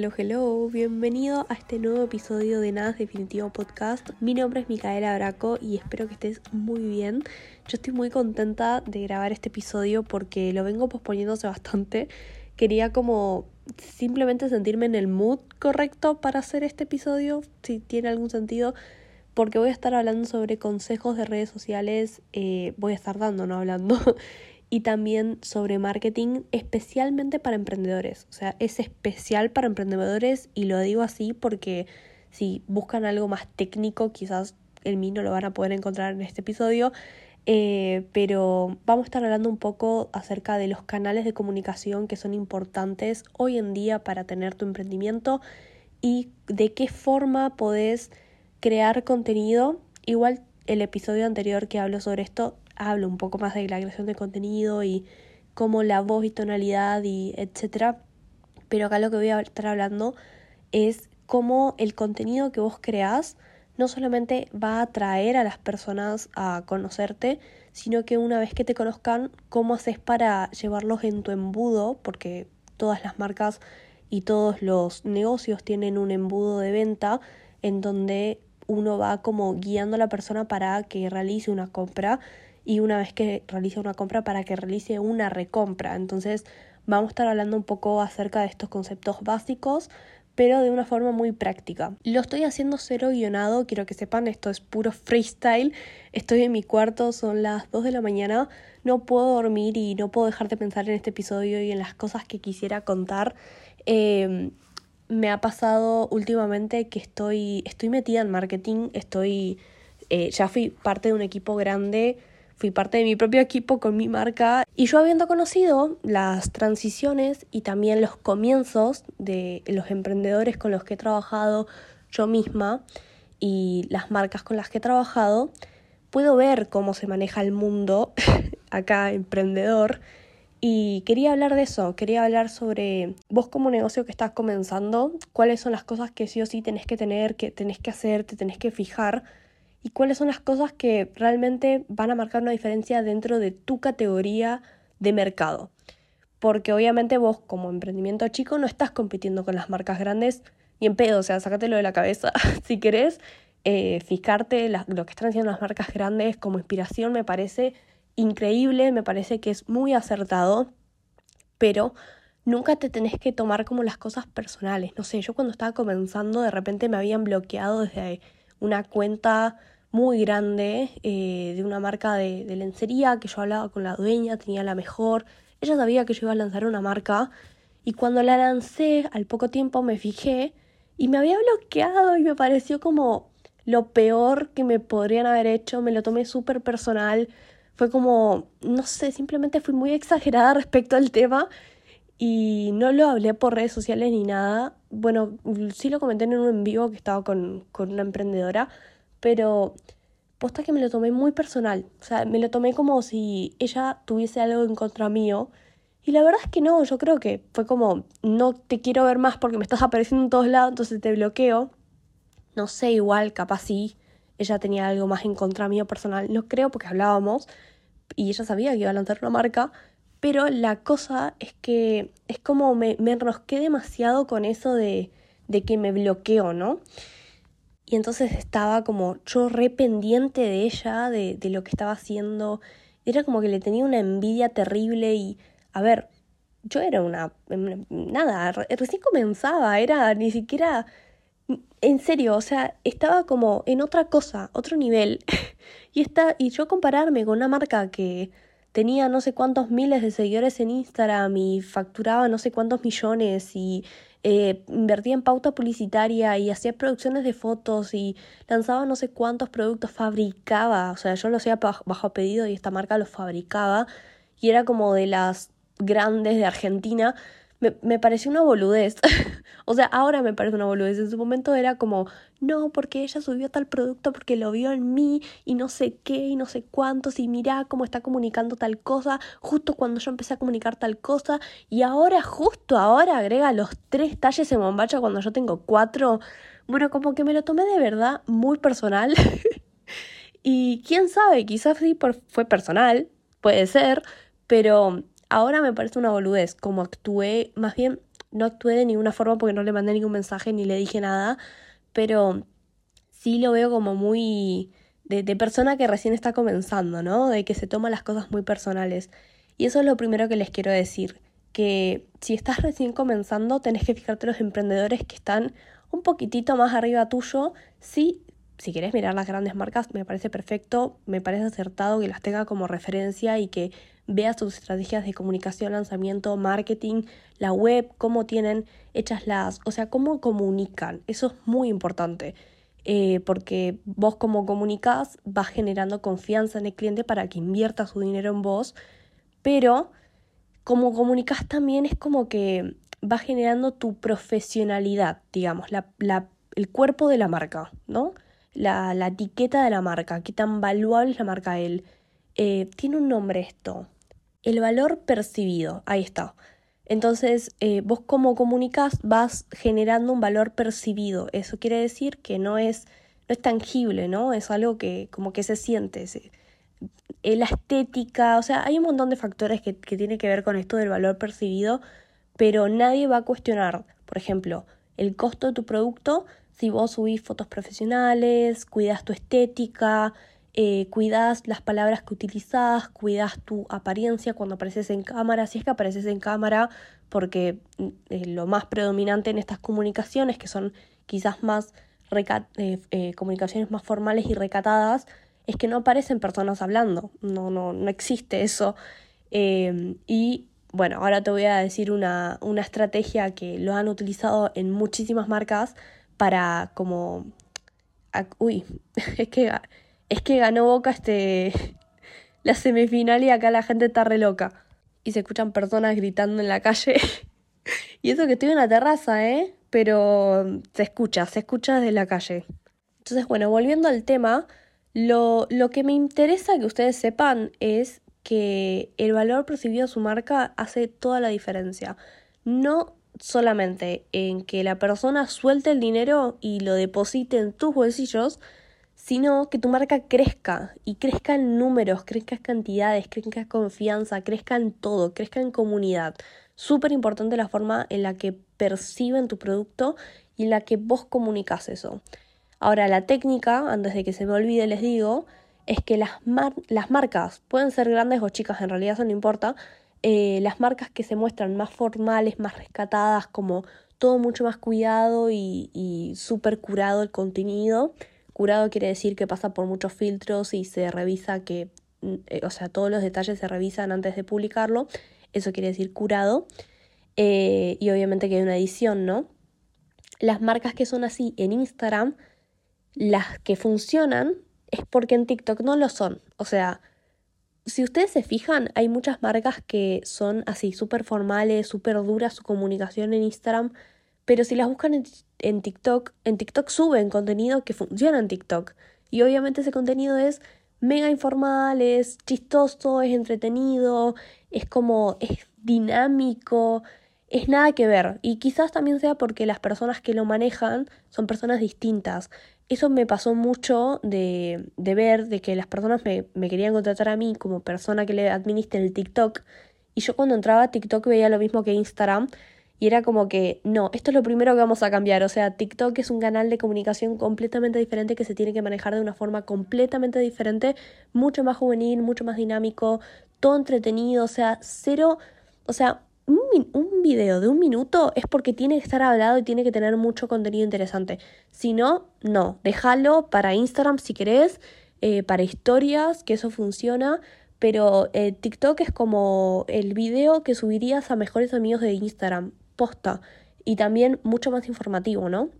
hello, hello, bienvenido a este nuevo episodio de Nada Definitivo Podcast. Mi nombre es Micaela Braco y espero que estés muy bien. Yo estoy muy contenta de grabar este episodio porque lo vengo posponiéndose bastante. Quería como simplemente sentirme en el mood correcto para hacer este episodio, si tiene algún sentido, porque voy a estar hablando sobre consejos de redes sociales, eh, voy a estar dando, no hablando. y también sobre marketing especialmente para emprendedores. O sea, es especial para emprendedores y lo digo así porque si buscan algo más técnico, quizás el mí no lo van a poder encontrar en este episodio. Eh, pero vamos a estar hablando un poco acerca de los canales de comunicación que son importantes hoy en día para tener tu emprendimiento y de qué forma podés crear contenido. Igual el episodio anterior que hablo sobre esto hablo un poco más de la creación de contenido y cómo la voz y tonalidad y etcétera. Pero acá lo que voy a estar hablando es cómo el contenido que vos creás no solamente va a atraer a las personas a conocerte, sino que una vez que te conozcan, cómo haces para llevarlos en tu embudo, porque todas las marcas y todos los negocios tienen un embudo de venta en donde uno va como guiando a la persona para que realice una compra y una vez que realice una compra para que realice una recompra. Entonces vamos a estar hablando un poco acerca de estos conceptos básicos pero de una forma muy práctica. Lo estoy haciendo cero guionado, quiero que sepan, esto es puro freestyle. Estoy en mi cuarto, son las 2 de la mañana, no puedo dormir y no puedo dejar de pensar en este episodio y en las cosas que quisiera contar. Em, me ha pasado últimamente que estoy, estoy metida en marketing, estoy, eh, ya fui parte de un equipo grande fui parte de mi propio equipo con mi marca. Y yo habiendo conocido las transiciones y también los comienzos de los emprendedores con los que he trabajado yo misma y las marcas con las que he trabajado, puedo ver cómo se maneja el mundo acá emprendedor. Y quería hablar de eso, quería hablar sobre vos como negocio que estás comenzando, cuáles son las cosas que sí o sí tenés que tener, que tenés que hacer, te tenés que fijar y cuáles son las cosas que realmente van a marcar una diferencia dentro de tu categoría de mercado. Porque obviamente vos como emprendimiento chico no estás compitiendo con las marcas grandes ni en pedo, o sea, sácatelo de la cabeza si querés. Eh, fijarte lo que están haciendo las marcas grandes como inspiración me parece increíble, me parece que es muy acertado, pero nunca te tenés que tomar como las cosas personales. No sé, yo cuando estaba comenzando de repente me habían bloqueado desde una cuenta muy grande eh, de una marca de, de, lencería que yo hablaba con la dueña, tenía la mejor. Ella sabía que yo iba a lanzar una marca y cuando la lancé al poco tiempo me fijé y me había bloqueado y me pareció como lo peor que me podrían haber hecho, me lo tomé súper personal, fue como, no sé, simplemente fui muy exagerada respecto al tema y no lo hablé por redes sociales ni nada. Bueno, sí lo comenté en un en vivo que estaba con, con una emprendedora, pero posta que me lo tomé muy personal. O sea, me lo tomé como si ella tuviese algo en contra mío. Y la verdad es que no, yo creo que fue como, no te quiero ver más porque me estás apareciendo en todos lados, entonces te bloqueo. No sé, igual, capaz sí, ella tenía algo más en contra mío personal. No creo porque hablábamos y ella sabía que iba a lanzar una marca, pero la cosa es que es como me, me enrosqué demasiado con eso de, de que me bloqueo, ¿no? Y entonces estaba como yo re pendiente de ella, de, de lo que estaba haciendo. Era como que le tenía una envidia terrible y, a ver, yo era una... Nada, recién comenzaba, era ni siquiera... En serio, o sea, estaba como en otra cosa, otro nivel. y, esta, y yo compararme con una marca que tenía no sé cuántos miles de seguidores en Instagram y facturaba no sé cuántos millones y eh, invertía en pauta publicitaria y hacía producciones de fotos y lanzaba no sé cuántos productos, fabricaba, o sea, yo lo hacía bajo pedido y esta marca lo fabricaba y era como de las grandes de Argentina me, me pareció una boludez. o sea, ahora me parece una boludez. En su momento era como, no, porque ella subió tal producto porque lo vio en mí y no sé qué y no sé cuántos y mira cómo está comunicando tal cosa justo cuando yo empecé a comunicar tal cosa y ahora, justo ahora agrega los tres talles en bombacha cuando yo tengo cuatro. Bueno, como que me lo tomé de verdad muy personal. y quién sabe, quizás sí fue personal, puede ser, pero ahora me parece una boludez como actué, más bien no actué de ninguna forma porque no le mandé ningún mensaje ni le dije nada, pero sí lo veo como muy de, de persona que recién está comenzando, ¿no? De que se toma las cosas muy personales. Y eso es lo primero que les quiero decir, que si estás recién comenzando tenés que fijarte los emprendedores que están un poquitito más arriba tuyo, sí si quieres mirar las grandes marcas, me parece perfecto, me parece acertado que las tenga como referencia y que veas sus estrategias de comunicación, lanzamiento, marketing, la web, cómo tienen hechas las, o sea, cómo comunican. Eso es muy importante. Eh, porque vos como comunicas vas generando confianza en el cliente para que invierta su dinero en vos, pero como comunicas también es como que va generando tu profesionalidad, digamos, la, la, el cuerpo de la marca, ¿no? La, la, etiqueta de la marca, qué tan valuable es la marca él. Eh, tiene un nombre esto. El valor percibido, ahí está. Entonces, eh, vos como comunicas vas generando un valor percibido. Eso quiere decir que no es, no es tangible, ¿no? Es algo que como que se siente. Eh, la estética, o sea, hay un montón de factores que, que tienen que ver con esto del valor percibido, pero nadie va a cuestionar, por ejemplo, el costo de tu producto si vos subís fotos profesionales, cuidas tu estética, eh, cuidas las palabras que utilizás, cuidas tu apariencia cuando apareces en cámara, si es que apareces en cámara, porque mm, eh, lo más predominante en estas comunicaciones, que son quizás más eh, comunicaciones más formales y recatadas, es que no aparecen personas hablando, no, no, no existe eso. y bueno, ahora te voy a decir una, una estrategia que lo han utilizado en muchísimas marcas para como... Uy, es que, es que ganó Boca este, la semifinal y acá la gente está re loca. Y se escuchan personas gritando en la calle. y eso que estoy en la terraza, ¿eh? Pero se escucha, se escucha desde la calle. Entonces, bueno, volviendo al tema, lo, lo que me interesa que ustedes sepan es que el valor percibido a su marca hace toda la diferencia. No solamente en que la persona suelte el dinero y lo deposite en tus bolsillos, sino que tu marca crezca y crezca en números, crezca en cantidades, crezca en confianza, crezca en todo, crezca en comunidad. Súper importante la forma en la que perciben tu producto y en la que vos comunicas eso. Ahora, la técnica, antes de que se me olvide, les digo, es que las, las marcas pueden ser grandes o chicas, en realidad eso no importa, eh, las marcas que se muestran más formales, más rescatadas, como todo mucho más cuidado y, y súper curado el contenido. Curado quiere decir que pasa por muchos filtros y se revisa que, mm, eh, o sea, todos los detalles se revisan antes de publicarlo. Eso quiere decir curado. Eh, y obviamente que hay una edición, ¿no? Las marcas que son así en Instagram, las que funcionan es porque en TikTok no lo son. O sea, si ustedes se fijan, hay muchas marcas que son así, súper formales, súper duras su comunicación en Instagram, pero si las buscan en, en, TikTok, en TikTok suben contenido que funciona en TikTok. Y obviamente ese contenido es mega informal, es chistoso, es entretenido, es como, es dinámico, es nada que ver. Y quizás también sea porque las personas que lo manejan son personas distintas eso me pasó mucho de, de ver, de que las personas me, me, querían contratar a mí como persona que le administre el TikTok. Y yo cuando entraba a TikTok veía lo mismo que Instagram. Y era como que, no, esto es lo primero que vamos a cambiar. O sea, TikTok es un canal de comunicación completamente diferente que se tiene que manejar de una forma completamente diferente, mucho más juvenil, mucho más dinámico, todo entretenido, o sea, cero, o sea, un, video de un minuto es porque tiene que estar hablado y tiene que tener mucho contenido interesante. Si no, no, déjalo para Instagram si querés, eh, para historias, que eso funciona. Pero eh, TikTok es como el video que subirías a mejores amigos de Instagram, posta. Y también mucho más informativo, ¿no?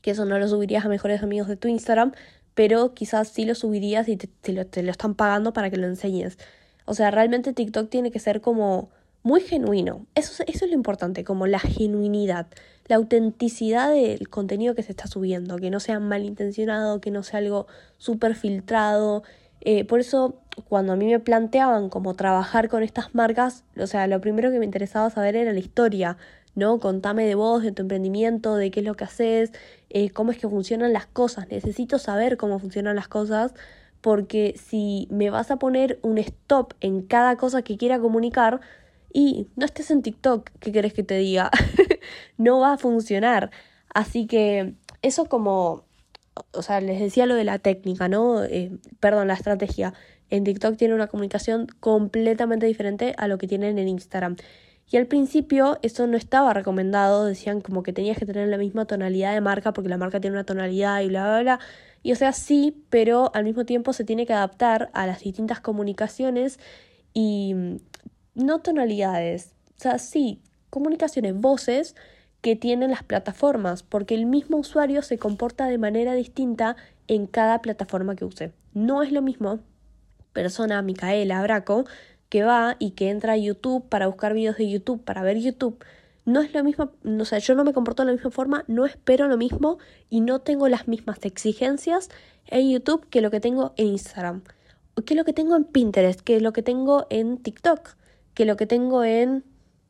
Que eso no lo subirías a mejores amigos de tu Instagram, pero quizás sí lo subirías y te, lo, te lo están pagando para que lo enseñes. O sea, realmente TikTok tiene que ser como muy genuino. Eso, eso es lo importante, como la genuinidad, la autenticidad del contenido que se está subiendo, que no sea malintencionado, que no sea algo súper filtrado. Eh, por eso, cuando a mí me planteaban cómo trabajar con estas marcas, o sea, lo primero que me interesaba saber era la historia, ¿no? Contame de vos, de tu emprendimiento, de qué es lo que haces, eh, cómo es que funcionan las cosas. Necesito saber cómo funcionan las cosas porque si me vas a poner un stop en cada cosa que quiera comunicar, Y no estés en TikTok, ¿qué querés que te diga? no va a funcionar. Así que eso como, o sea, les decía lo de la técnica, ¿no? Eh, perdón, la estrategia. En TikTok tiene una comunicación completamente diferente a lo que tienen en Instagram. Y al principio eso no estaba recomendado, decían como que tenías que tener la misma tonalidad de marca porque la marca tiene una tonalidad y bla, bla, bla. Y o sea, sí, pero al mismo tiempo se tiene que adaptar a las distintas comunicaciones y no tonalidades. O sea, sí, comunicaciones, voces que tienen las plataformas, porque el mismo usuario se comporta de manera distinta en cada plataforma que use. No es lo mismo persona, Micaela Braco, que va y que entra a YouTube para buscar videos de YouTube, para ver YouTube, no es lo mismo, o sea, yo no me comporto de la misma forma, no espero lo mismo y no tengo las mismas exigencias en YouTube que lo que tengo en Instagram, que lo que tengo en Pinterest, que lo que tengo en TikTok, que lo que tengo en,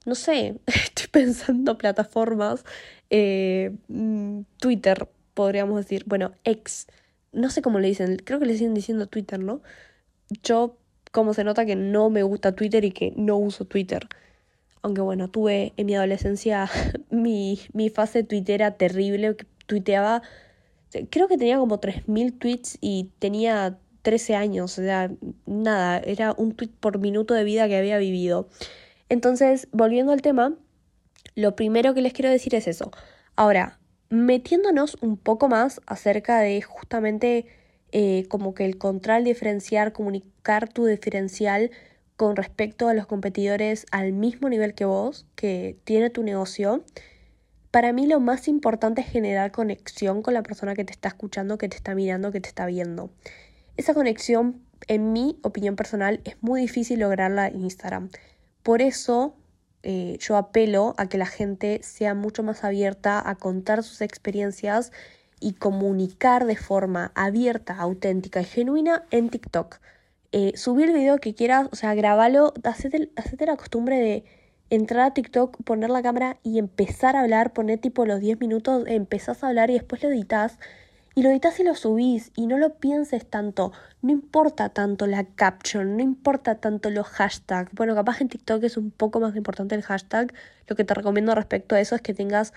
no sé, estoy pensando plataformas, eh, mm, Twitter, podríamos decir, bueno, ex, no sé cómo le dicen, creo que le siguen diciendo Twitter, ¿no? Yo como se nota que no me gusta Twitter y que no uso Twitter. Aunque bueno, tuve en mi adolescencia mi, mi fase twittera terrible, que tuiteaba, creo que tenía como 3.000 tweets y tenía 13 años, o sea, nada, era un tweet por minuto de vida que había vivido. Entonces, volviendo al tema, lo primero que les quiero decir es eso. Ahora, metiéndonos un poco más acerca de justamente eh, como que el control diferenciar, comunicar tu diferencial con respecto a los competidores al mismo nivel que vos, que tiene tu negocio, para mí lo más importante es generar conexión con la persona que te está escuchando, que te está mirando, que te está viendo. Esa conexión, en mi opinión personal, es muy difícil lograrla en Instagram. Por eso eh, yo apelo a que la gente sea mucho más abierta a contar sus experiencias y comunicar de forma abierta, auténtica y genuina en TikTok. Eh, subir el video que quieras, o sea, grabalo, hacete, la costumbre de entrar a TikTok, poner la cámara y empezar a hablar, poner tipo los 10 minutos, empezás a hablar y después lo editas. Y lo editas y lo subís y no lo pienses tanto. No importa tanto la caption, no importa tanto los hashtags. Bueno, capaz en TikTok es un poco más importante el hashtag. Lo que te recomiendo respecto a eso es que tengas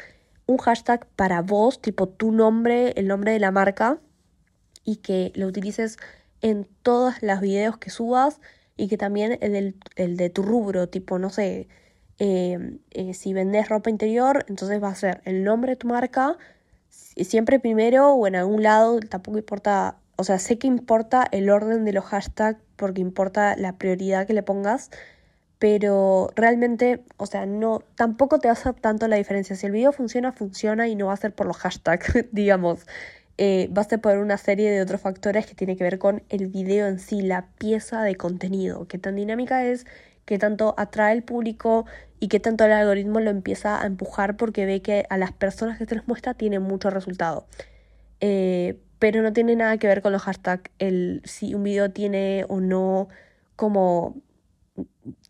un hashtag para vos, tipo tu nombre, el nombre de la marca, y que lo utilices en todos los videos que subas y que también el, el de tu rubro, tipo, no sé, em, eh, si vendes ropa interior, entonces va a ser el nombre de tu marca, siempre primero o en algún lado, tampoco importa, o sea, sé que importa el orden de los hashtags porque importa la prioridad que le pongas, pero realmente, o sea, no, tampoco te va a hacer tanto la diferencia. Si el video funciona, funciona y no va a ser por los hashtags, digamos. Eh, va a ser por una serie de otros factores que tiene que ver con el video en sí, la pieza de contenido, qué tan dinámica es, qué tanto atrae el público y qué tanto el algoritmo lo empieza a empujar porque ve que a las personas que se les muestra tiene mucho resultado. Eh, pero no tiene nada que ver con los hashtags, el si un video tiene o no como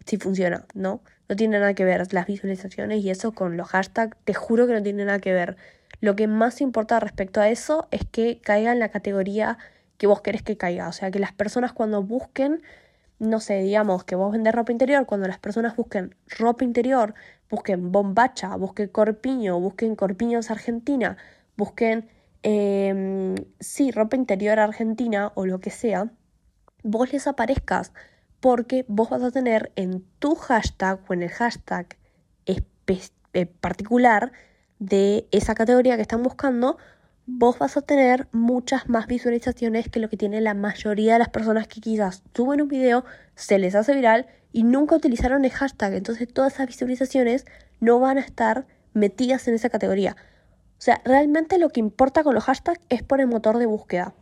si funciona, ¿no? No tiene nada que ver las visualizaciones y eso con los hashtags, te juro que no tiene nada que ver. Lo que más importa respecto a eso es que caiga en la categoría que vos querés que caiga. O sea, que las personas cuando busquen, no sé, digamos que vos vendés ropa interior, cuando las personas busquen ropa interior, busquen bombacha, busquen corpiño, busquen corpiños Argentina, busquen, eh, sí, ropa interior argentina o lo que sea, vos les aparezcas porque vos vas a tener en tu hashtag o en el hashtag eh, particular de esa categoría que están buscando, vos vas a tener muchas más visualizaciones que lo que tiene la mayoría de las personas que quizás suben un video, se les hace viral y nunca utilizaron el hashtag. Entonces todas esas visualizaciones no van a estar metidas en esa categoría. O sea, realmente lo que importa con los hashtags es por el motor de búsqueda.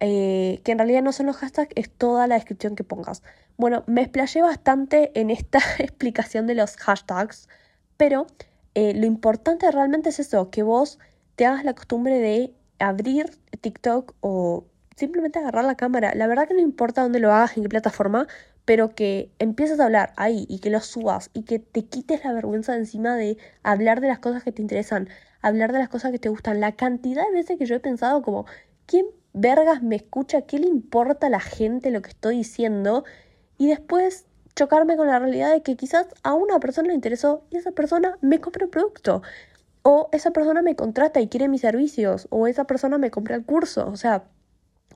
Eh, que en realidad no son los hashtags, es toda la descripción que pongas. Bueno, me explayé bastante en esta explicación de los hashtags, pero eh, lo importante realmente es eso, que vos hagas la costumbre de abrir TikTok o simplemente agarrar la cámara. La verdad que no importa dónde lo hagas, en qué plataforma, pero que empieces a hablar ahí y que lo subas y que te quites la vergüenza de encima de hablar de las cosas que te interesan, hablar de las cosas que te gustan. La cantidad de veces que yo he pensado como, ¿quién vergas me escucha, qué le importa a la gente lo que estoy diciendo. Y después chocarme con la realidad de que quizás a una persona le interesó y esa persona me compra el producto. O esa persona me contrata y quiere mis servicios. O esa persona me compra el curso. O sea,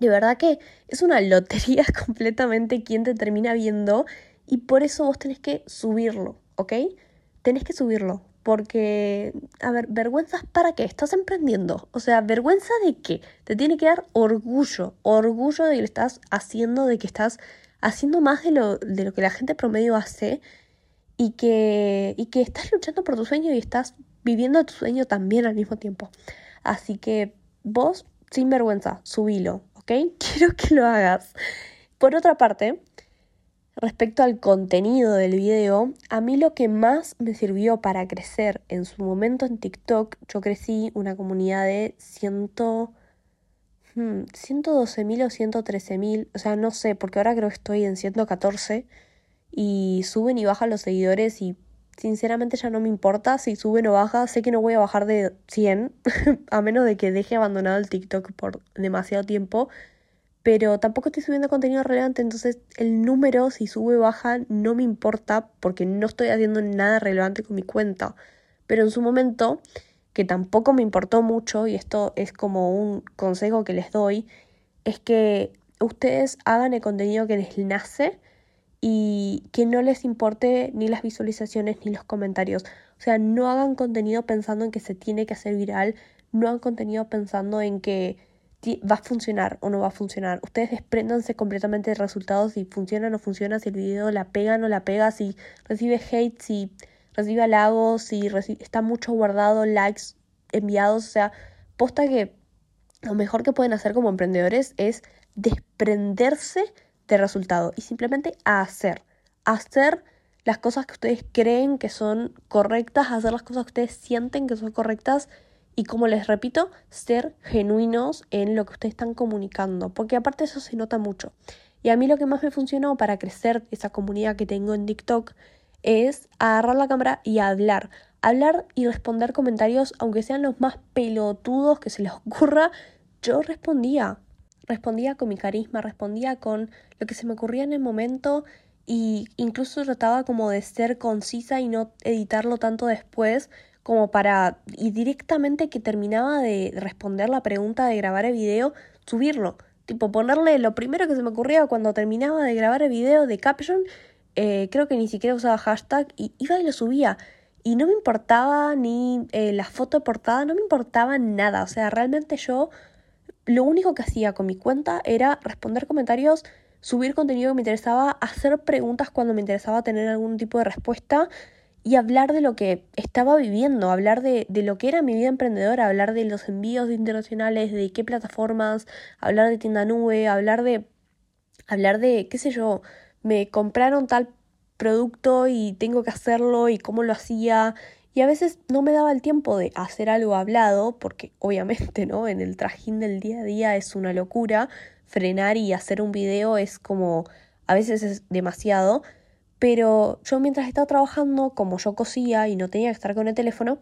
de verdad que es una lotería completamente quien te termina viendo. Y por eso vos tenés que subirlo, ¿ok? Tenés que subirlo. Porque, a ver, vergüenzas para qué? Estás emprendiendo. O sea, vergüenza de qué? Te tiene que dar orgullo. Orgullo de que lo estás haciendo, de que estás haciendo más de lo, de lo que la gente promedio hace. Y que, y que estás luchando por tu sueño y estás viviendo tu sueño también al mismo tiempo. Así que vos, sin vergüenza, subilo, ¿ok? Quiero que lo hagas. Por otra parte, Respecto al contenido del video, a mí lo que más me sirvió para crecer en su momento en TikTok, yo crecí una comunidad de ciento, hmm, 112.000 o 113.000, o sea, no sé, porque ahora creo que estoy en 114 y suben y bajan los seguidores y sinceramente ya no me importa si suben o bajan, sé que no voy a bajar de 100, a menos de que deje abandonado el TikTok por demasiado tiempo pero tampoco estoy subiendo contenido relevante, entonces el número, si sube o baja, no me importa porque no estoy haciendo nada relevante con mi cuenta. Pero en su momento, que tampoco me importó mucho, y esto es como un consejo que les doy, es que ustedes hagan el contenido que les nace y que no les importe ni las visualizaciones ni los comentarios. O sea, no hagan contenido pensando en que se tiene que hacer viral, no hagan contenido pensando en que va a funcionar o no va a funcionar. Ustedes despréndanse completamente de resultados si funciona o no funciona, si el video la pega o no la pega, si recibe hate, si recibe halagos, si está mucho guardado, likes enviados. O sea, posta que lo mejor que pueden hacer como emprendedores es desprenderse de resultado y simplemente hacer. Hacer las cosas que ustedes creen que son correctas, hacer las cosas que ustedes sienten que son correctas y como les repito, ser genuinos en lo que ustedes están comunicando, porque aparte eso se nota mucho. Y a mí lo que más me funcionó para crecer esa comunidad que tengo en TikTok es agarrar la cámara y hablar. Hablar y responder comentarios, aunque sean los más pelotudos que se les ocurra, yo respondía. Respondía con mi carisma, respondía con lo que se me ocurría en el momento y incluso trataba como de ser concisa y no editarlo tanto después como para, y directamente que terminaba de responder la pregunta de grabar el video, subirlo. Tipo, ponerle lo primero que se me ocurría cuando terminaba de grabar el video de caption, eh, creo que ni siquiera usaba hashtag, y iba y lo subía. Y no me importaba ni eh, la foto portada, no me importaba nada. O sea, realmente yo lo único que hacía con mi cuenta era responder comentarios, subir contenido que me interesaba, hacer preguntas cuando me interesaba tener algún tipo de respuesta y hablar de lo que estaba viviendo, hablar de, lo que era mi vida emprendedora, hablar de los envíos internacionales, de qué plataformas, hablar de tienda nube, hablar de, hablar de, qué sé yo, me compraron tal producto y tengo que hacerlo y cómo lo hacía. Y a veces no me daba el tiempo de hacer algo hablado, porque obviamente, ¿no? En el trajín del día a día es una locura. Frenar y hacer un video es como, a veces es demasiado. Pero yo mientras estaba trabajando, como yo cosía y no tenía que estar con el teléfono,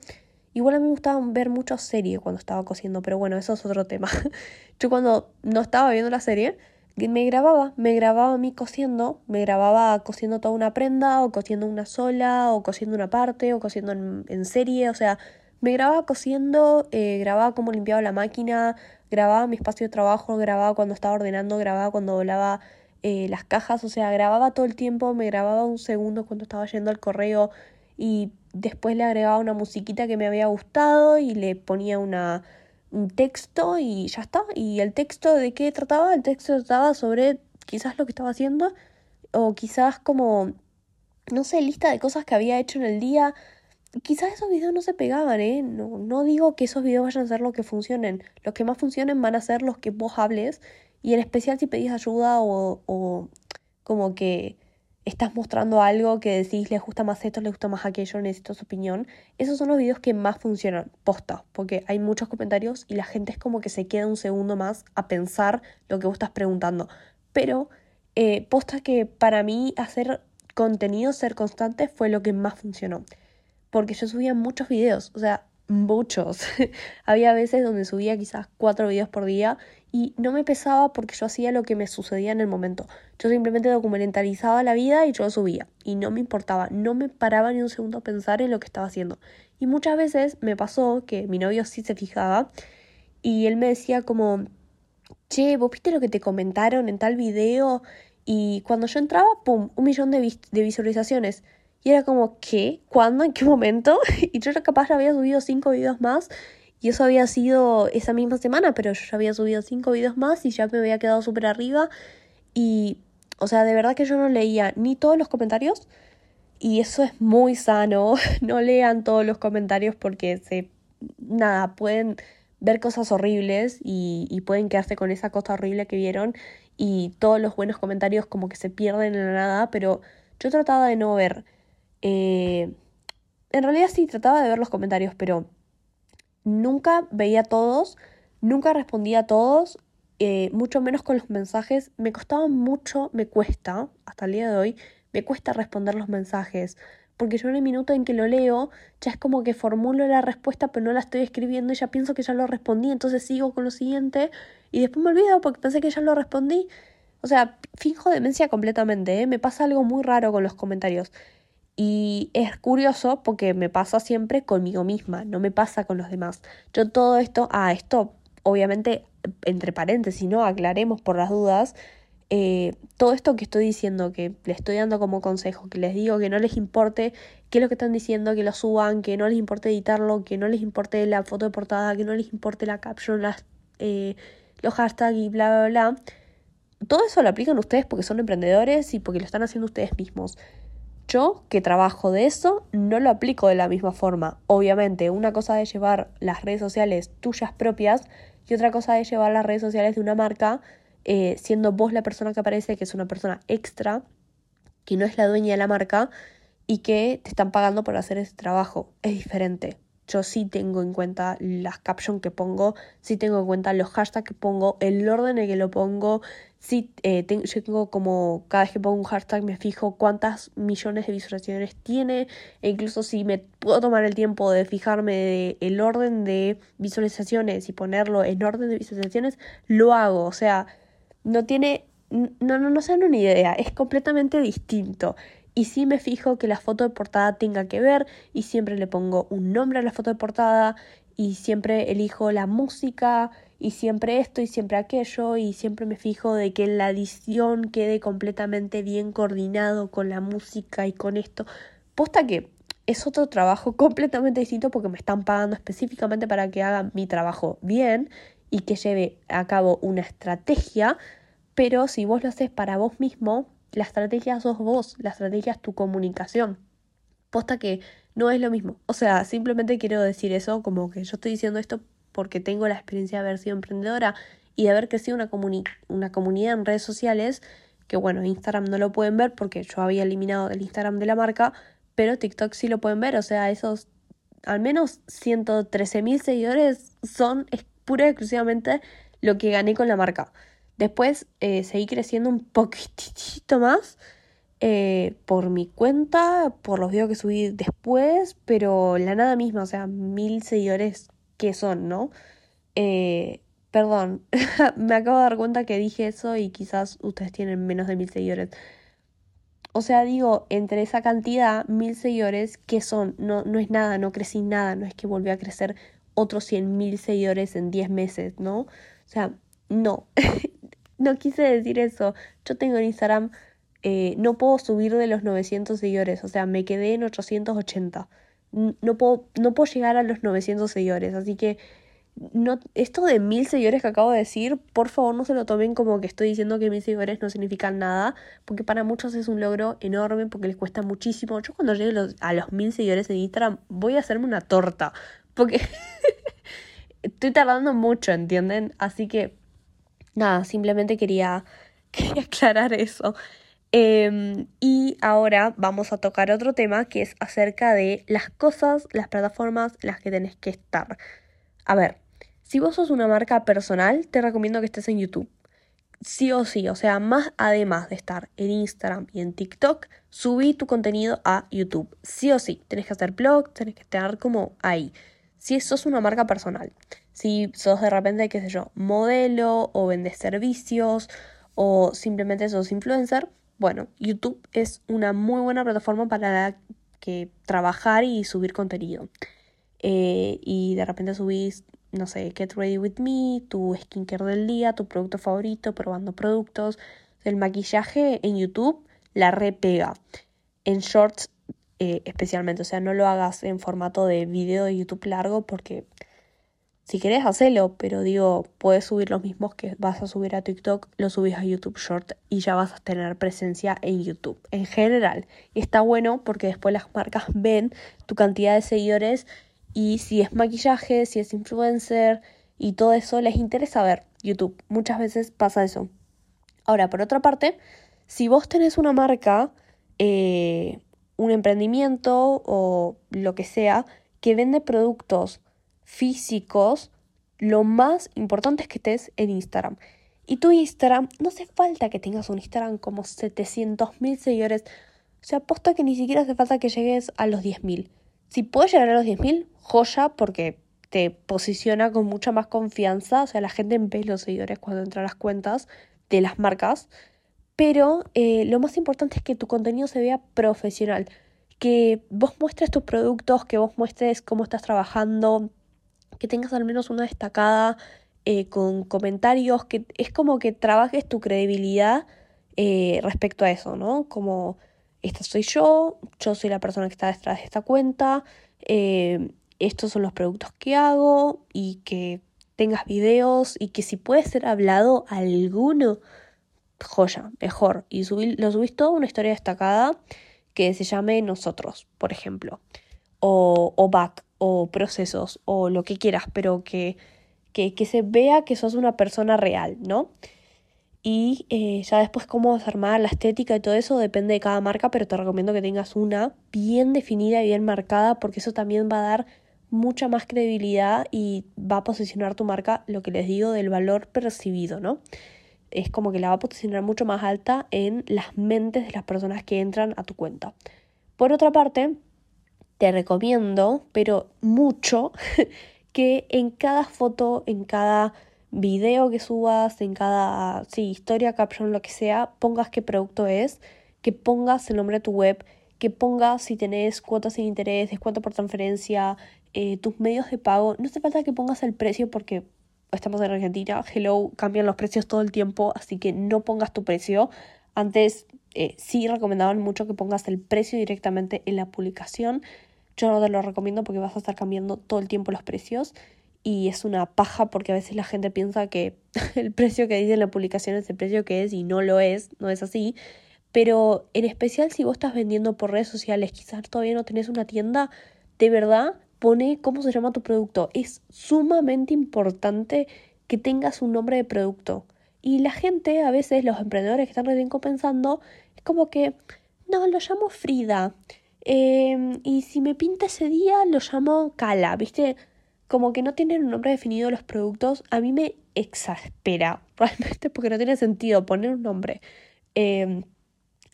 igual a mí me gustaba ver muchas series cuando estaba cosiendo, pero bueno, eso es otro tema. yo cuando no estaba viendo la serie, me grababa, me grababa a mí cosiendo, me grababa cosiendo toda una prenda, o cosiendo una sola, o cosiendo una parte, o cosiendo en, serie, o sea, me grababa cosiendo, eh, grababa cómo limpiaba la máquina, grababa mi espacio de trabajo, grababa cuando estaba ordenando, grababa cuando doblaba eh, las cajas, o sea, grababa todo el tiempo, me grababa un segundo cuando estaba yendo al correo y después le agregaba una musiquita que me había gustado y le ponía una, un texto y ya está. ¿Y el texto de qué trataba? El texto trataba sobre quizás lo que estaba haciendo o quizás como, no sé, lista de cosas que había hecho en el día. Quizás esos videos no se pegaban, ¿eh? No, no digo que esos videos vayan a ser los que funcionen. Los que más funcionen van a ser los que vos hables y en especial si pedís ayuda o, o como que estás mostrando algo que decís les gusta más esto, les gusta más aquello, necesito su opinión, esos son los videos que más funcionan, posta, porque hay muchos comentarios y la gente es como que se queda un segundo más a pensar lo que vos estás preguntando. Pero eh, posta que para mí hacer contenido, ser constante, fue lo que más funcionó. Porque yo subía muchos videos, o sea, muchos. Había veces donde subía quizás cuatro videos por día y no me pesaba porque yo hacía lo que me sucedía en el momento. Yo simplemente documentalizaba la vida y yo subía. Y no me importaba, no me paraba ni un segundo a pensar en lo que estaba haciendo. Y muchas veces me pasó que mi novio sí se fijaba y él me decía como, che, ¿vos viste lo que te comentaron en tal video? Y cuando yo entraba, ¡pum!, un millón de, de visualizaciones. Y era como, ¿qué? ¿Cuándo? ¿En qué momento? y yo capaz había subido cinco videos más. Y eso había sido esa misma semana, pero yo ya había subido cinco videos más y ya me había quedado súper arriba. Y, o sea, de verdad que yo no leía ni todos los comentarios. Y eso es muy sano. no lean todos los comentarios porque se, nada, pueden ver cosas horribles y, y pueden quedarse con esa cosa horrible que vieron. Y todos los buenos comentarios como que se pierden en la nada. Pero yo trataba de no ver eh, en realidad sí trataba de ver los comentarios, pero nunca veía todos, nunca respondía a todos, eh, mucho menos con los mensajes. Me costaba mucho, me cuesta, hasta el día de hoy, me cuesta responder los mensajes. Porque yo en el minuto en que lo leo, ya es como que formulo la respuesta, pero no la estoy escribiendo y ya pienso que ya lo respondí, entonces sigo con lo siguiente y después me olvido porque pensé que ya lo respondí. O sea, finjo demencia completamente, ¿eh? me pasa algo muy raro con los comentarios. Y es curioso porque me pasa siempre conmigo misma, no me pasa con los demás. Yo todo esto, ah, esto obviamente entre paréntesis, ¿no? Aclaremos por las dudas. Eh, todo esto que estoy diciendo, que le estoy dando como consejo, que les digo que no les importe qué es lo que están diciendo, que lo suban, que no les importe editarlo, que no les importe la foto de portada, que no les importe la caption, las, eh, los hashtags y bla, bla, bla. Todo eso lo aplican ustedes porque son emprendedores y porque lo están haciendo ustedes mismos. Yo, que trabajo de eso, no lo aplico de la misma forma. Obviamente, una cosa es llevar las redes sociales tuyas propias y otra cosa es llevar las redes sociales de una marca, eh, siendo vos la persona que aparece, que es una persona extra, que no es la dueña de la marca y que te están pagando por hacer ese trabajo. Es diferente yo sí tengo en cuenta las captions que pongo, sí tengo en cuenta los hashtags que pongo, el orden en que lo pongo, sí eh, yo tengo como cada vez que pongo un hashtag me fijo cuántas millones de visualizaciones tiene e incluso si me puedo tomar el tiempo de fijarme de el orden de visualizaciones y ponerlo en orden de visualizaciones, lo hago, o sea, no tiene, no, no, no se dan una idea, es completamente distinto. Y sí me fijo que la foto de portada tenga que ver y siempre le pongo un nombre a la foto de portada y siempre elijo la música y siempre esto y siempre aquello y siempre me fijo de que la edición quede completamente bien coordinado con la música y con esto. Posta que es otro trabajo completamente distinto porque me están pagando específicamente para que haga mi trabajo bien y que lleve a cabo una estrategia, pero si vos lo haces para vos mismo, la estrategia sos vos, la estrategia es tu comunicación. Posta que no es lo mismo. O sea, simplemente quiero decir eso, como que yo estoy diciendo esto porque tengo la experiencia de haber sido emprendedora y de haber crecido una, una comunidad en redes sociales, que bueno, Instagram no lo pueden ver porque yo había eliminado el Instagram de la marca, pero TikTok sí lo pueden ver, o sea, esos al menos 113 mil seguidores son pura y exclusivamente lo que gané con la marca. Después eh, seguí creciendo un poquitito más eh, por mi cuenta, por los videos que subí después, pero la nada misma, o sea, mil seguidores que son, ¿no? Eh, perdón, me acabo de dar cuenta que dije eso y quizás ustedes tienen menos de mil seguidores. O sea, digo, entre esa cantidad, mil seguidores, ¿qué son? No, no es nada, no crecí nada, no es que volví a crecer otros cien mil seguidores en diez meses, ¿no? O sea, no. no quise decir eso. Yo tengo en Instagram, eh, no puedo subir de los 900 seguidores, o sea, me quedé en 880. No puedo, no puedo llegar a los 900 seguidores, así que no, esto de mil seguidores que acabo de decir, por favor no se lo tomen como que estoy diciendo que mil seguidores no significan nada, porque para muchos es un logro enorme, porque les cuesta muchísimo. Yo cuando llegue a los mil seguidores en Instagram voy a hacerme una torta, porque estoy tardando mucho, ¿entienden? Así que nada, simplemente quería, quería aclarar eso. Em, y ahora vamos a tocar otro tema que es acerca de las cosas, las plataformas en las que tenés que estar. A ver, si vos sos una marca personal, te recomiendo que estés en YouTube. Sí o sí, o sea, más además de estar en Instagram y en TikTok, subí tu contenido a YouTube. Sí o sí, tenés que hacer blog, tenés que estar como ahí. si sos una marca personal. Si sos de repente, qué sé yo, modelo o vendes servicios o simplemente sos influencer, bueno, YouTube es una muy buena plataforma para que trabajar y subir contenido. Eh, y de repente subís, no sé, Get Ready With Me, tu skincare del día, tu producto favorito, probando productos. El maquillaje en YouTube la repega. En shorts eh, especialmente. O sea, no lo hagas en formato de video de YouTube largo porque si querés hacerlo, pero digo, puedes subir los mismos que vas a subir a TikTok, lo subís a YouTube Short y ya vas a tener presencia en YouTube en general. Y está bueno porque después las marcas ven tu cantidad de seguidores y si es maquillaje, si es influencer y todo eso les interesa ver YouTube. Muchas veces pasa eso. Ahora, por otra parte, si vos tenés una marca, eh, un emprendimiento o lo que sea que vende productos físicos, lo más importante es que estés en Instagram. Y tu Instagram, no hace falta que tengas un Instagram como 700 mil seguidores. O sea, aposta que ni siquiera hace falta que llegues a los 10.000. Si puedes llegar a los 10.000, joya, porque te posiciona con mucha más confianza. O sea, la gente ve los seguidores cuando entra a las cuentas de las marcas. Pero eh, lo más importante es que tu contenido se vea profesional, que vos muestres tus productos, que vos muestres cómo estás trabajando, que tengas al menos una destacada eh, con comentarios, que es como que trabajes tu credibilidad eh, respecto a eso, ¿no? Como, esta soy yo, yo soy la persona que está detrás de esta cuenta, estos son los productos que hago y que tengas videos y que si puede ser hablado alguno joya, mejor. Y subí, lo subís todo una historia destacada que se llame Nosotros, por ejemplo. O, o back, o procesos, o lo que quieras, pero que, que, que se vea que sos una persona real, ¿no? Y eh, ya después cómo armar la estética y todo eso depende de cada marca, pero te recomiendo que tengas una bien definida y bien marcada porque eso también va a dar mucha más credibilidad y va a posicionar tu marca, lo que les digo, del valor percibido, ¿no? es como que la va a posicionar mucho más alta en las mentes de las personas que entran a tu cuenta. Por otra parte, te recomiendo, pero mucho, que en cada foto, en cada video que subas, en cada sí, historia, caption, lo que sea, pongas qué producto es, que pongas el nombre de tu web, que pongas si tenés cuotas sin interés, descuento por transferencia, eh, tus medios de pago. No hace falta que pongas el precio porque estamos en Argentina, Hello cambian los precios todo el tiempo, así que no pongas tu precio. Antes eh, sí recomendaban mucho que pongas el precio directamente en la publicación. Yo no te lo recomiendo porque vas a estar cambiando todo el tiempo los precios y es una paja porque a veces la gente piensa que el precio que dice en la publicación es el precio que es y no lo es, no es así. Pero en especial si vos estás vendiendo por redes sociales, quizás todavía no tenés una tienda, de verdad pone cómo se llama tu producto. Es sumamente importante que tengas un nombre de producto. Y la gente, a veces los emprendedores que están recién compensando, como que, no, lo llamo Frida. Em, y si me pinta ese día, lo llamo Cala, ¿viste? Como que no tienen un nombre definido los productos. A mí me exaspera, realmente, porque no tiene sentido poner un nombre. Em,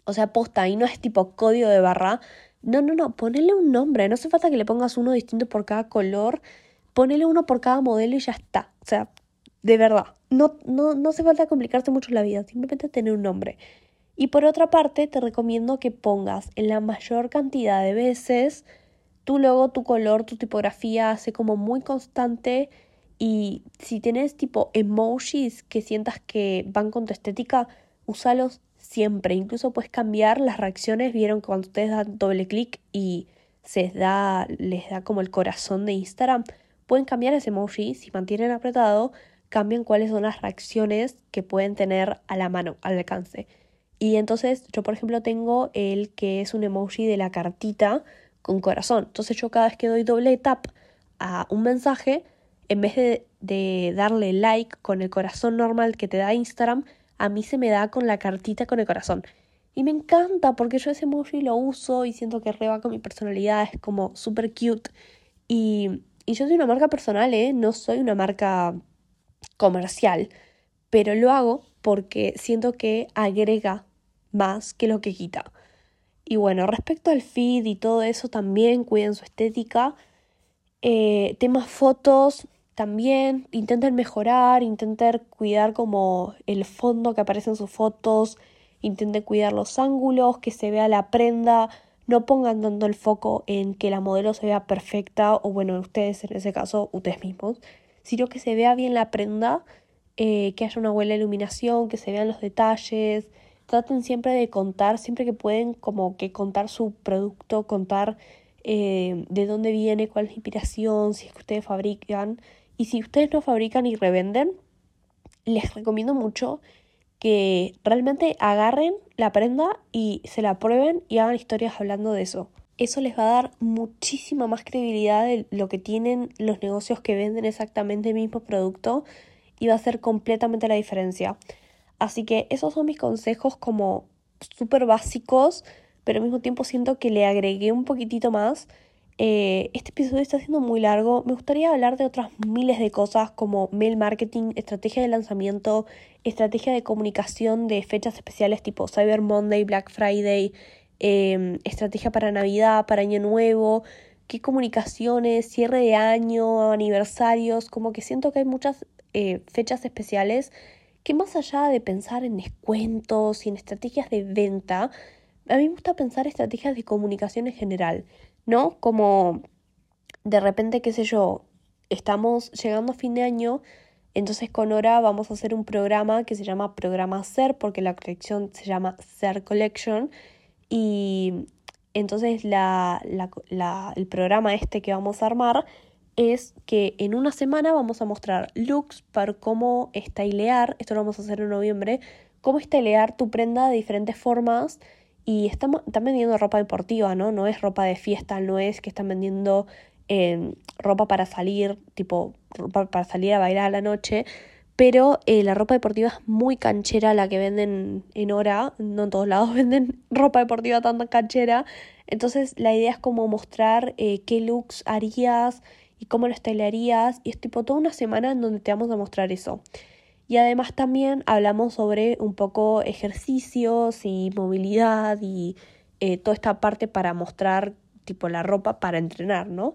o sea, posta, y no es tipo código de barra, no, no, no, ponele un nombre, no hace falta que le pongas uno distinto por cada color, ponele uno por cada modelo y ya está. O sea, de verdad, no, no, no hace falta complicarte mucho la vida, simplemente tener un nombre. Y por otra parte, te recomiendo que pongas en la mayor cantidad de veces tu logo, tu color, tu tipografía, hace como muy constante. Y si tienes tipo emojis que sientas que van con tu estética, úsalos siempre. Incluso puedes cambiar las reacciones. Vieron que cuando ustedes dan doble clic y se da, les da como el corazón de Instagram, pueden cambiar ese emoji. Si mantienen apretado, cambian cuáles son las reacciones que pueden tener a la mano, al alcance. Y entonces yo, por ejemplo, tengo el que es un emoji de la cartita con corazón. Entonces yo cada vez que doy doble tap a un mensaje, en vez de, de darle like con el corazón normal que te da Instagram, a mí se me da con la cartita con el corazón. Y me encanta porque yo ese emoji lo uso y siento que reba con mi personalidad, es como súper cute. Y, y yo soy una marca personal, ¿eh? No soy una marca comercial, pero lo hago porque siento que agrega más que lo que quita. Y bueno, respecto al feed y todo eso, también cuiden su estética. Eh, temas fotos también, intenten mejorar, intenten cuidar como el fondo que aparece en sus fotos, intenten cuidar los ángulos, que se vea la prenda, no pongan tanto el foco en que la modelo se vea perfecta o bueno, ustedes en ese caso, ustedes mismos, sino que se vea bien la prenda, eh, que haya una buena iluminación, que se vean los detalles, traten siempre de contar, siempre que pueden, como que contar su producto, contar eh, de dónde viene, cuál es la inspiración, si es que ustedes fabrican. Y si ustedes no fabrican y revenden, les recomiendo mucho que realmente agarren la prenda y se la prueben y hagan historias hablando de eso. Eso les va a dar muchísima más credibilidad de lo que tienen los negocios que venden exactamente el mismo producto y va a hacer completamente la diferencia. Así que esos son mis consejos como súper básicos, pero al mismo tiempo siento que le agregué un poquitito más. Eh, este episodio está siendo muy largo. Me gustaría hablar de otras miles de cosas como mail marketing, estrategia de lanzamiento, estrategia de comunicación de fechas especiales tipo Cyber Monday, Black Friday, em, estrategia para Navidad, para Año Nuevo, qué comunicaciones, cierre de año, aniversarios, como que siento que hay muchas eh, fechas especiales que más allá de pensar en descuentos y en estrategias de venta, a mí me gusta pensar estrategias de comunicación en general, ¿no? Como de repente, qué sé yo, estamos llegando a fin de año, entonces con Hora vamos a hacer un programa que se llama Programa Ser, porque la colección se llama Ser Collection, y entonces la, la, el programa este que vamos a armar es que en una semana vamos a mostrar looks para cómo estilear, esto lo vamos a hacer en noviembre, cómo estilear tu prenda de diferentes formas. Y están, están vendiendo ropa deportiva, ¿no? No es ropa de fiesta, no es que están vendiendo eh, ropa para salir, tipo ropa para salir a bailar a la noche, pero eh, la ropa deportiva es muy canchera, la que venden en hora, no en todos lados venden ropa deportiva tan canchera, entonces la idea es como mostrar eh, qué looks harías, y cómo lo estilarías. Y es tipo toda una semana en donde te vamos a mostrar eso. Y además también hablamos sobre un poco ejercicios y movilidad y eh, toda esta parte para mostrar tipo la ropa para entrenar, ¿no?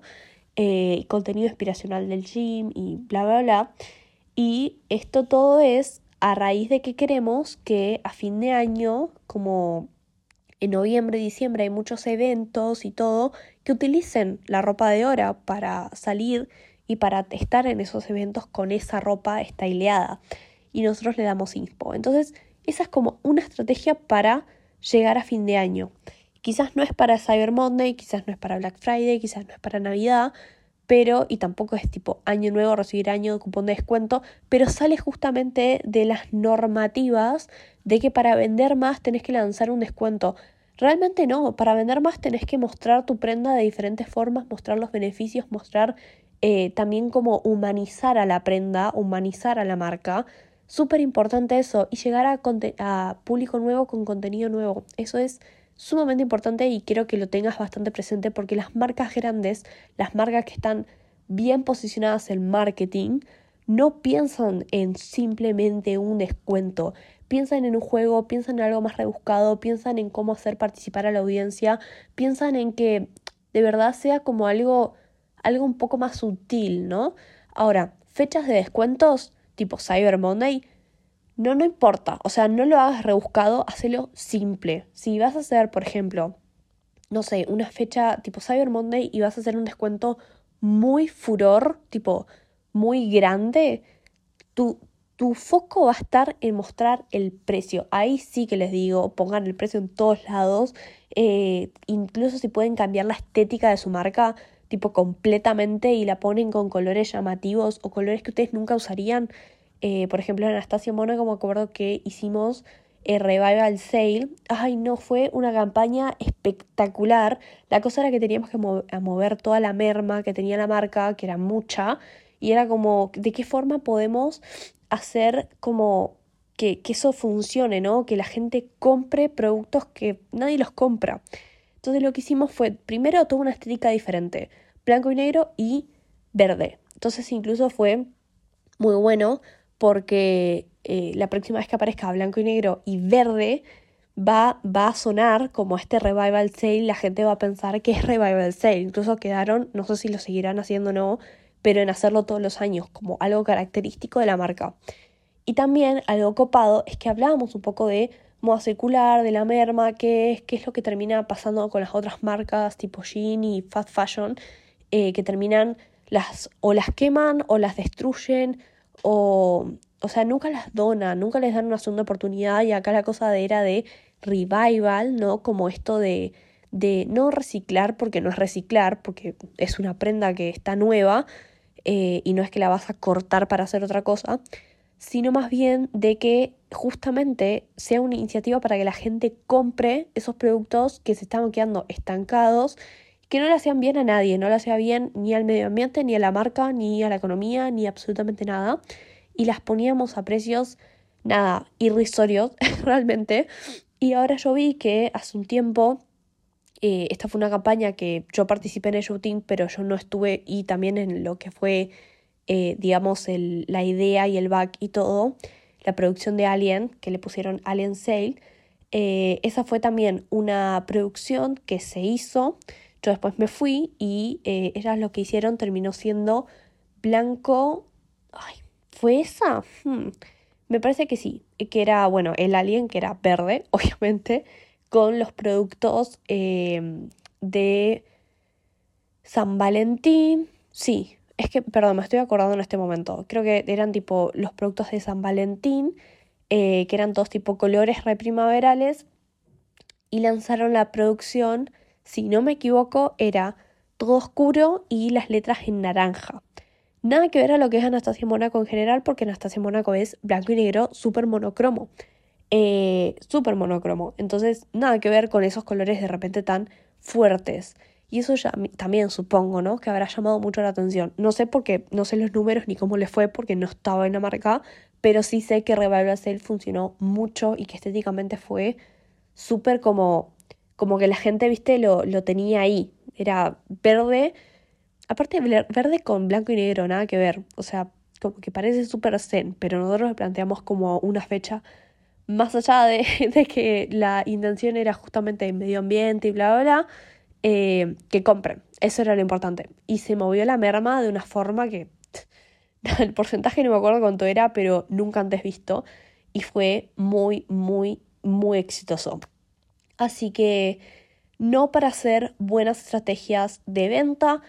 Eh, contenido inspiracional del gym y bla, bla, bla. Y esto todo es a raíz de que queremos que a fin de año, como en noviembre, diciembre hay muchos eventos y todo, que utilicen la ropa de hora para salir y para estar en esos eventos con esa ropa estileada. Y nosotros le damos inspo. Entonces, esa es como una estrategia para llegar a fin de año. Quizás no es para Cyber Monday, quizás no es para Black Friday, quizás no es para Navidad, pero, y tampoco es tipo año nuevo, recibir año, cupón de descuento, pero sale justamente de las normativas de que para vender más tenés que lanzar un descuento. Realmente no, para vender más tenés que mostrar tu prenda de diferentes formas, mostrar los beneficios, mostrar eh, también como humanizar a la prenda, humanizar a la marca. Súper importante eso y llegar a, a público nuevo con contenido nuevo. Eso es sumamente importante y quiero que lo tengas bastante presente porque las marcas grandes, las marcas que están bien posicionadas en marketing, no piensan en simplemente un descuento, piensan en un juego, piensan en algo más rebuscado, piensan en cómo hacer participar a la audiencia, piensan en que de verdad sea como algo, algo un poco más sutil, ¿no? Ahora, fechas de descuentos tipo Cyber Monday, no, no importa, o sea, no lo hagas rebuscado, hacelo simple. Si vas a hacer, por ejemplo, no sé, una fecha tipo Cyber Monday y vas a hacer un descuento muy furor, tipo muy grande, tu, tu foco va a estar en mostrar el precio. Ahí sí que les digo, pongan el precio en todos lados. Eh, incluso si pueden cambiar la estética de su marca, tipo completamente, y la ponen con colores llamativos o colores que ustedes nunca usarían. Eh, por ejemplo, Anastasia Mona, como acuerdo que hicimos el Revival Sale. Ay, no, fue una campaña espectacular. La cosa era que teníamos que mover toda la merma que tenía la marca, que era mucha. Y era como, ¿de qué forma podemos hacer como que, eso funcione, ¿no? Que la gente compre productos que nadie los compra. Entonces lo que hicimos fue, primero, toda una estética diferente, blanco y negro y verde. Entonces incluso fue muy bueno porque eh, la próxima vez que aparezca blanco y negro y verde, va, va a sonar como este revival sale, la gente va a pensar que es revival sale. Incluso quedaron, no sé si lo seguirán haciendo o no, pero en hacerlo todos los años, como algo característico de la marca. Y también algo copado es que hablábamos un poco de moda circular, de la merma, qué es, qué es lo que termina pasando con las otras marcas tipo Shein y Fast Fashion, eh, que terminan las o las queman o las destruyen o, o sea, nunca las donan, nunca les dan una segunda oportunidad y acá la cosa era de revival, ¿no? Como esto de, de no reciclar porque no es reciclar, porque es una prenda que está nueva eh, y no es que la vas a cortar para hacer otra cosa, sino más bien de que justamente sea una iniciativa para que la gente compre esos productos que se están quedando estancados, que no le hacían bien a nadie, no le hacía bien ni al medio ambiente, ni a la marca, ni a la economía, ni absolutamente nada, y las poníamos a precios, nada, irrisorios realmente, y ahora yo vi que hace un tiempo, eh, esta fue una campaña que yo participé en el shooting, pero yo no estuve y también en lo que fue, eh, digamos, la idea y el back y todo, la producción de Alien, que le pusieron Alien Sale. Eh, esa fue también una producción que se hizo. Después me fui y eh, lo que hicieron terminó siendo blanco. Ay, ¿fue esa? Hmm. Me parece que sí, que era, bueno, el alien que era verde, obviamente, con los productos em, de San Valentín. Sí, es que, perdón, me estoy acordando en este momento. Creo que eran tipo los productos de San Valentín, eh, que eran todos tipo colores reprimaverales, y lanzaron la producción, si no me equivoco, era todo oscuro y las letras en naranja. Nada que ver a lo que es Anastasia Mónaco en general, porque Anastasia Mónaco es blanco y negro, súper monocromo. Eh, súper monocromo. Entonces, nada que ver con esos colores de repente tan fuertes. Y eso ya también supongo, ¿no? Que habrá llamado mucho la atención. No sé por qué, no sé los números ni cómo le fue porque no estaba en la marca, pero sí sé que Revival Sale funcionó mucho y que estéticamente fue súper como, como que la gente, viste, lo, lo tenía ahí. Era verde aparte verde con blanco y negro, nada que ver. O sea, como que parece súper zen, pero nosotros le planteamos como una fecha más allá de, de, que la intención era justamente medio ambiente y bla, bla, bla, eh, que compren. Eso era lo importante. Y se movió la merma de una forma que el porcentaje no me acuerdo cuánto era, pero nunca antes visto. Y fue muy, muy, muy exitoso. Así que no para hacer buenas estrategias de venta,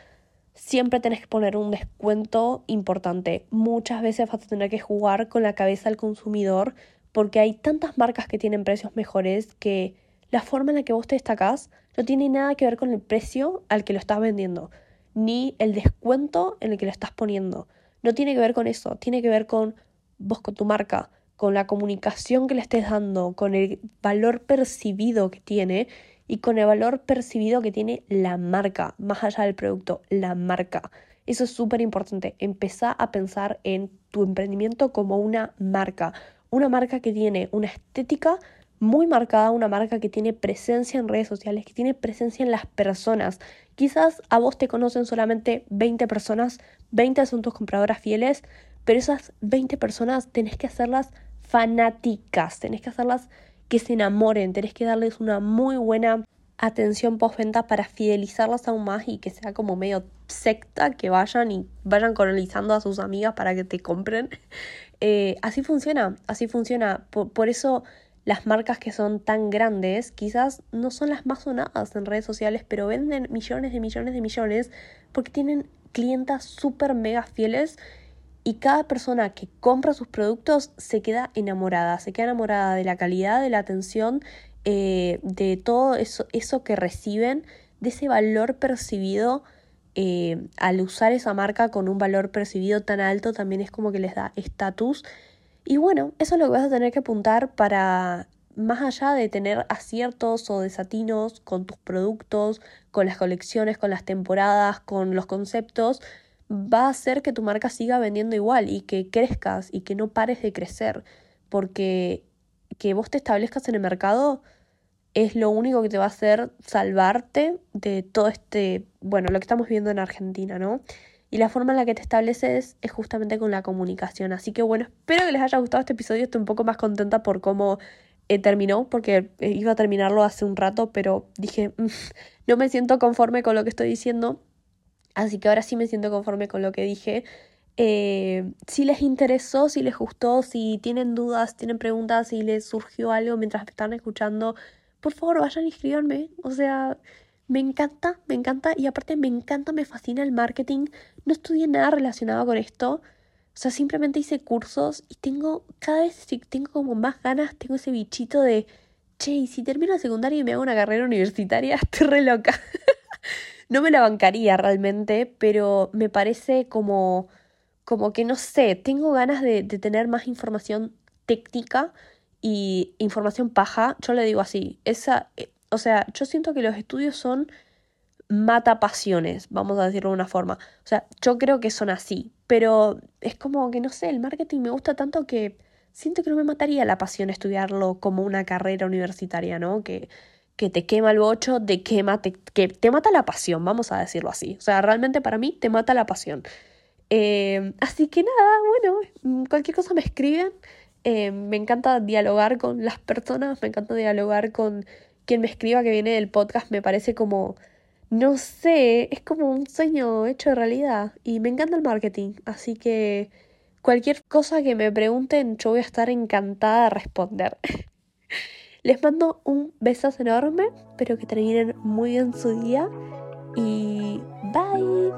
siempre tenés que poner un descuento importante. Muchas veces vas a tener que jugar con la cabeza del consumidor porque hay tantas marcas que tienen precios mejores que la forma en la que vos te destacás no tiene nada que ver con el precio al que lo estás vendiendo, ni el descuento en el que lo estás poniendo. No tiene que ver con eso, tiene que ver con vos, con tu marca, con la comunicación que le estés dando, con el valor percibido que tiene y con el valor percibido que tiene la marca, más allá del producto, la marca. Eso es súper importante. Empezá a pensar en tu emprendimiento como una marca. Una marca que tiene una estética muy marcada, una marca que tiene presencia en redes sociales, que tiene presencia en las personas. Quizás a vos te conocen solamente 20 personas, 20 son tus compradoras fieles, pero esas 20 personas tenés que hacerlas fanáticas, tenés que hacerlas que se enamoren, tenés que darles una muy buena atención postventa para fidelizarlas aún más y que sea como medio secta, que vayan y vayan colonizando a sus amigas para que te compren. Eh, así funciona, así funciona. Por, eso las marcas que son tan grandes quizás no son las más sonadas en redes sociales, pero venden millones de millones de millones porque tienen clientas súper mega fieles y cada persona que compra sus productos se queda enamorada, se queda enamorada de la calidad, de la atención, eh, de todo eso, eso que reciben, de ese valor percibido. Eh, al usar esa marca con un valor percibido tan alto también es como que les da estatus. Y bueno, eso es lo que vas a tener que apuntar para, más allá de tener aciertos o desatinos con tus productos, con las colecciones, con las temporadas, con los conceptos, va a hacer que tu marca siga vendiendo igual y que crezcas y que no pares de crecer, porque que vos te establezcas en el mercado es lo único que te va a hacer salvarte de todo este, bueno, lo que estamos viendo en Argentina, ¿no? Y la forma en la que te estableces es justamente con la comunicación. Así que bueno, espero que les haya gustado este episodio. Estoy un poco más contenta por cómo eh, terminó porque eh, iba a terminarlo hace un rato, pero dije, mm, no me siento conforme con lo que estoy diciendo, así que ahora sí me siento conforme con lo que dije. Eh, si les interesó, si les gustó, si tienen dudas, tienen preguntas, si les surgió algo mientras están escuchando, por favor vayan y escribanme. O sea, me encanta, me encanta y aparte me encanta, me fascina el marketing. No estudié nada relacionado con esto. O sea, simplemente hice cursos y tengo, cada vez tengo como más ganas, tengo ese bichito de, che, y si termino la secundaria y me hago una carrera universitaria, estoy re loca. No me la bancaría realmente, pero me parece como como que no sé, tengo ganas de, tener más información técnica y información paja. Yo le digo así, esa, eh, o sea, yo siento que los estudios son mata pasiones, vamos a decirlo de una forma. O sea, yo creo que son así, pero es como que no sé, el marketing me gusta tanto que siento que no me mataría la pasión estudiarlo como una carrera universitaria, ¿no? Que, que te quema el bocho, te quema, te, que te mata la pasión, vamos a decirlo así. O sea, realmente para mí te mata la pasión. Eh, así que nada, bueno, mm, cualquier cosa me escriben. Eh, me encanta dialogar con las personas, me encanta dialogar con quien me escriba que viene del podcast. Me parece como, no sé, es como un sueño hecho de realidad. Y me encanta el marketing, así que cualquier cosa que me pregunten, yo voy a estar encantada de responder. Les mando un besazo enorme, espero que terminen muy bien su día y bye.